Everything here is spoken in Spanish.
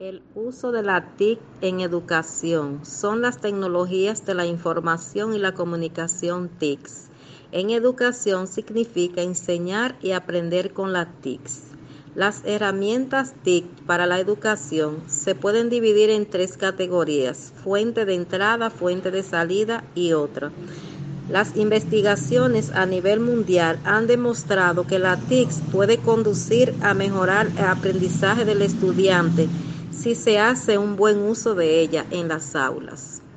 El uso de la TIC en educación son las tecnologías de la información y la comunicación TICs. En educación significa enseñar y aprender con las TICs. Las herramientas TIC para la educación se pueden dividir en tres categorías, fuente de entrada, fuente de salida y otra. Las investigaciones a nivel mundial han demostrado que la TICS puede conducir a mejorar el aprendizaje del estudiante si se hace un buen uso de ella en las aulas.